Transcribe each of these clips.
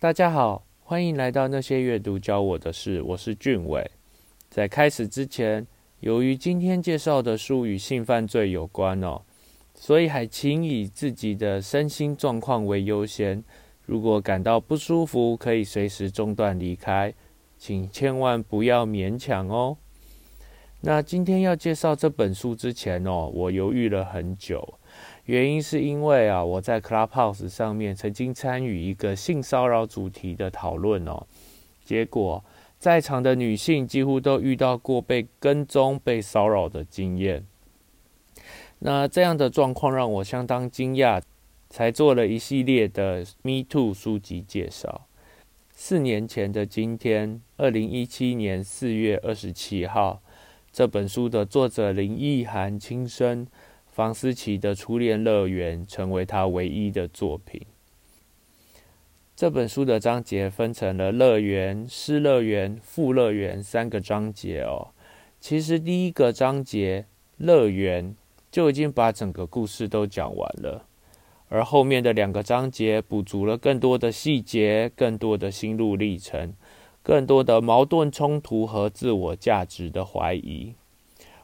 大家好，欢迎来到那些阅读教我的事，我是俊伟。在开始之前，由于今天介绍的书与性犯罪有关哦，所以还请以自己的身心状况为优先。如果感到不舒服，可以随时中断离开，请千万不要勉强哦。那今天要介绍这本书之前哦，我犹豫了很久。原因是因为啊，我在 Clubhouse 上面曾经参与一个性骚扰主题的讨论哦，结果在场的女性几乎都遇到过被跟踪、被骚扰的经验。那这样的状况让我相当惊讶，才做了一系列的 Me Too 书籍介绍。四年前的今天，二零一七年四月二十七号，这本书的作者林奕涵亲生。房思琪的初恋乐园成为他唯一的作品。这本书的章节分成了乐园、失乐园、副乐园三个章节哦。其实第一个章节乐园就已经把整个故事都讲完了，而后面的两个章节补足了更多的细节、更多的心路历程、更多的矛盾冲突和自我价值的怀疑。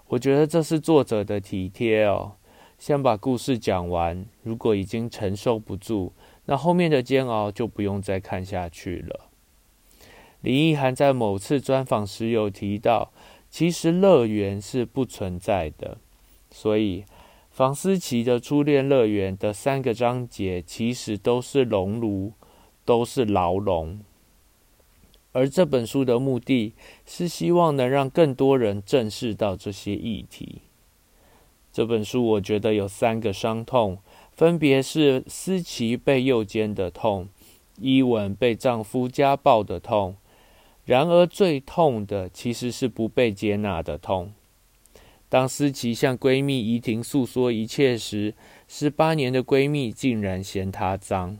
我觉得这是作者的体贴哦，先把故事讲完。如果已经承受不住，那后面的煎熬就不用再看下去了。林奕涵在某次专访时有提到，其实乐园是不存在的，所以房思琪的初恋乐园的三个章节其实都是熔炉，都是牢笼。而这本书的目的是希望能让更多人正视到这些议题。这本书我觉得有三个伤痛，分别是思琪被诱奸的痛，伊文被丈夫家暴的痛，然而最痛的其实是不被接纳的痛。当思琪向闺蜜怡婷诉说一切时，十八年的闺蜜竟然嫌她脏。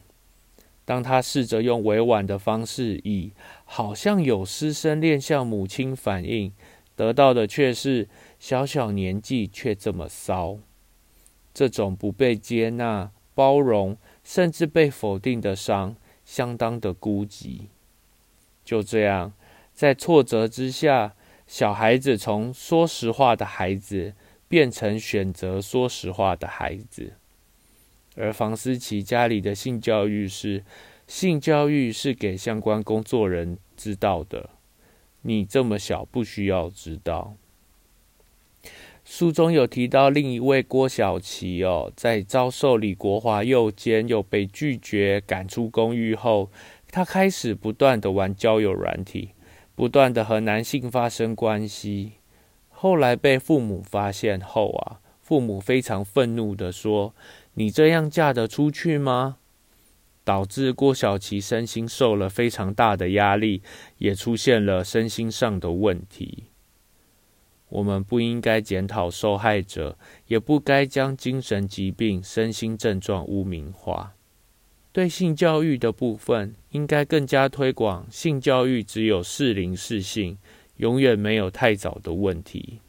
当她试着用委婉的方式以好像有师生恋向母亲反映，得到的却是小小年纪却这么骚。这种不被接纳、包容，甚至被否定的伤，相当的孤寂。就这样，在挫折之下，小孩子从说实话的孩子变成选择说实话的孩子。而房思琪家里的性教育是。性教育是给相关工作人知道的，你这么小不需要知道。书中有提到另一位郭小琪哦，在遭受李国华诱奸又被拒绝赶出公寓后，他开始不断的玩交友软体，不断的和男性发生关系。后来被父母发现后啊，父母非常愤怒的说：“你这样嫁得出去吗？”导致郭小琪身心受了非常大的压力，也出现了身心上的问题。我们不应该检讨受害者，也不该将精神疾病、身心症状污名化。对性教育的部分，应该更加推广性教育只有适龄适性，永远没有太早的问题，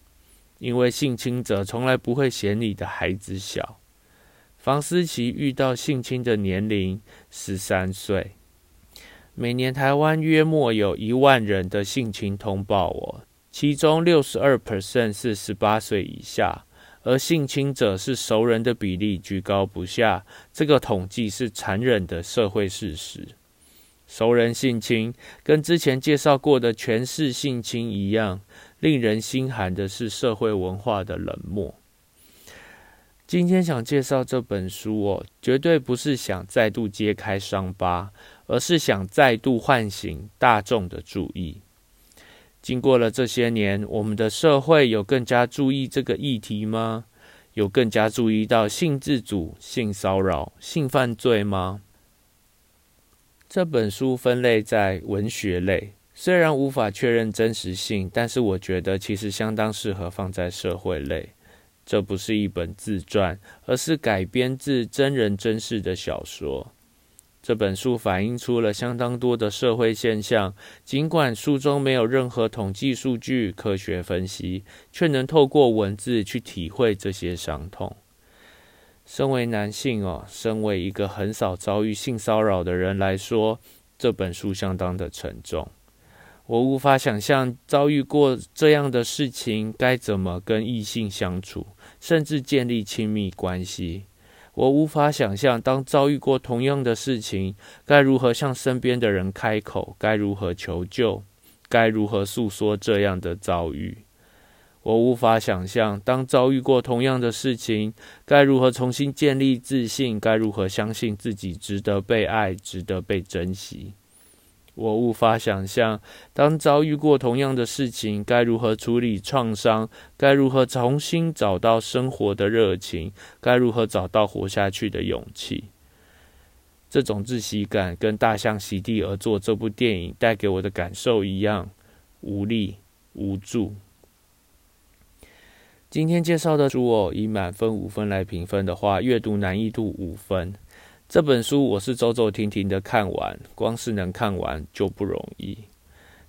因为性侵者从来不会嫌你的孩子小。房思琪遇到性侵的年龄十三岁。每年台湾约莫有一万人的性侵通报哦，其中六十二 percent 是十八岁以下，而性侵者是熟人的比例居高不下。这个统计是残忍的社会事实。熟人性侵跟之前介绍过的权势性侵一样，令人心寒的是社会文化的冷漠。今天想介绍这本书哦，绝对不是想再度揭开伤疤，而是想再度唤醒大众的注意。经过了这些年，我们的社会有更加注意这个议题吗？有更加注意到性自主、性骚扰、性犯罪吗？这本书分类在文学类，虽然无法确认真实性，但是我觉得其实相当适合放在社会类。这不是一本自传，而是改编自真人真事的小说。这本书反映出了相当多的社会现象，尽管书中没有任何统计数据、科学分析，却能透过文字去体会这些伤痛。身为男性哦，身为一个很少遭遇性骚扰的人来说，这本书相当的沉重。我无法想象遭遇过这样的事情该怎么跟异性相处，甚至建立亲密关系。我无法想象当遭遇过同样的事情，该如何向身边的人开口，该如何求救，该如何诉说这样的遭遇。我无法想象，当遭遇过同样的事情，该如何重新建立自信，该如何相信自己值得被爱，值得被珍惜。我无法想象，当遭遇过同样的事情，该如何处理创伤，该如何重新找到生活的热情，该如何找到活下去的勇气。这种窒息感，跟大象席地而坐这部电影带给我的感受一样，无力、无助。今天介绍的书哦，以满分五分来评分的话，阅读难易度五分。这本书我是走走停停的看完，光是能看完就不容易。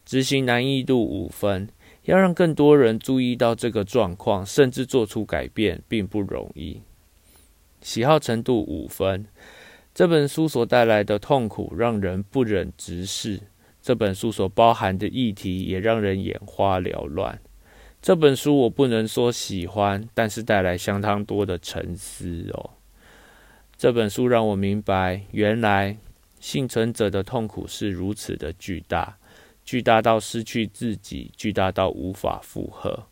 执行难易度五分，要让更多人注意到这个状况，甚至做出改变，并不容易。喜好程度五分，这本书所带来的痛苦让人不忍直视，这本书所包含的议题也让人眼花缭乱。这本书我不能说喜欢，但是带来相当多的沉思哦。这本书让我明白，原来幸存者的痛苦是如此的巨大，巨大到失去自己，巨大到无法负荷。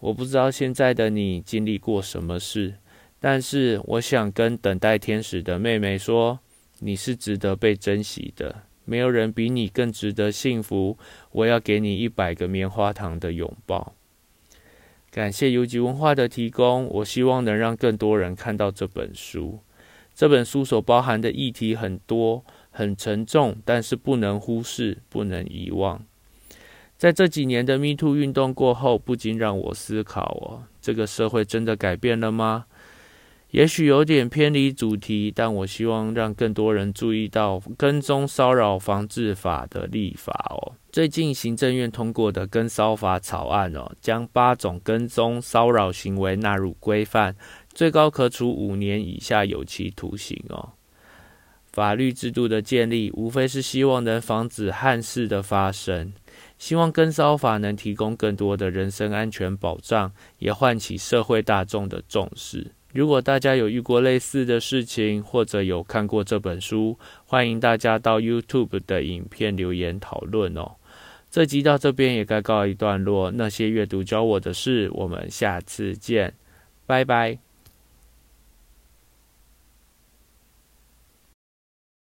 我不知道现在的你经历过什么事，但是我想跟等待天使的妹妹说，你是值得被珍惜的。没有人比你更值得幸福。我要给你一百个棉花糖的拥抱。感谢游吉文化的提供，我希望能让更多人看到这本书。这本书所包含的议题很多，很沉重，但是不能忽视，不能遗忘。在这几年的 Me Too 运动过后，不禁让我思考：哦，这个社会真的改变了吗？也许有点偏离主题，但我希望让更多人注意到跟踪骚扰防治法的立法哦。最近行政院通过的跟骚法草案哦，将八种跟踪骚扰行为纳入规范，最高可处五年以下有期徒刑哦。法律制度的建立，无非是希望能防止憾事的发生，希望跟骚法能提供更多的人身安全保障，也唤起社会大众的重视。如果大家有遇过类似的事情，或者有看过这本书，欢迎大家到 YouTube 的影片留言讨论哦。这集到这边也该告一段落。那些阅读教我的事，我们下次见，拜拜。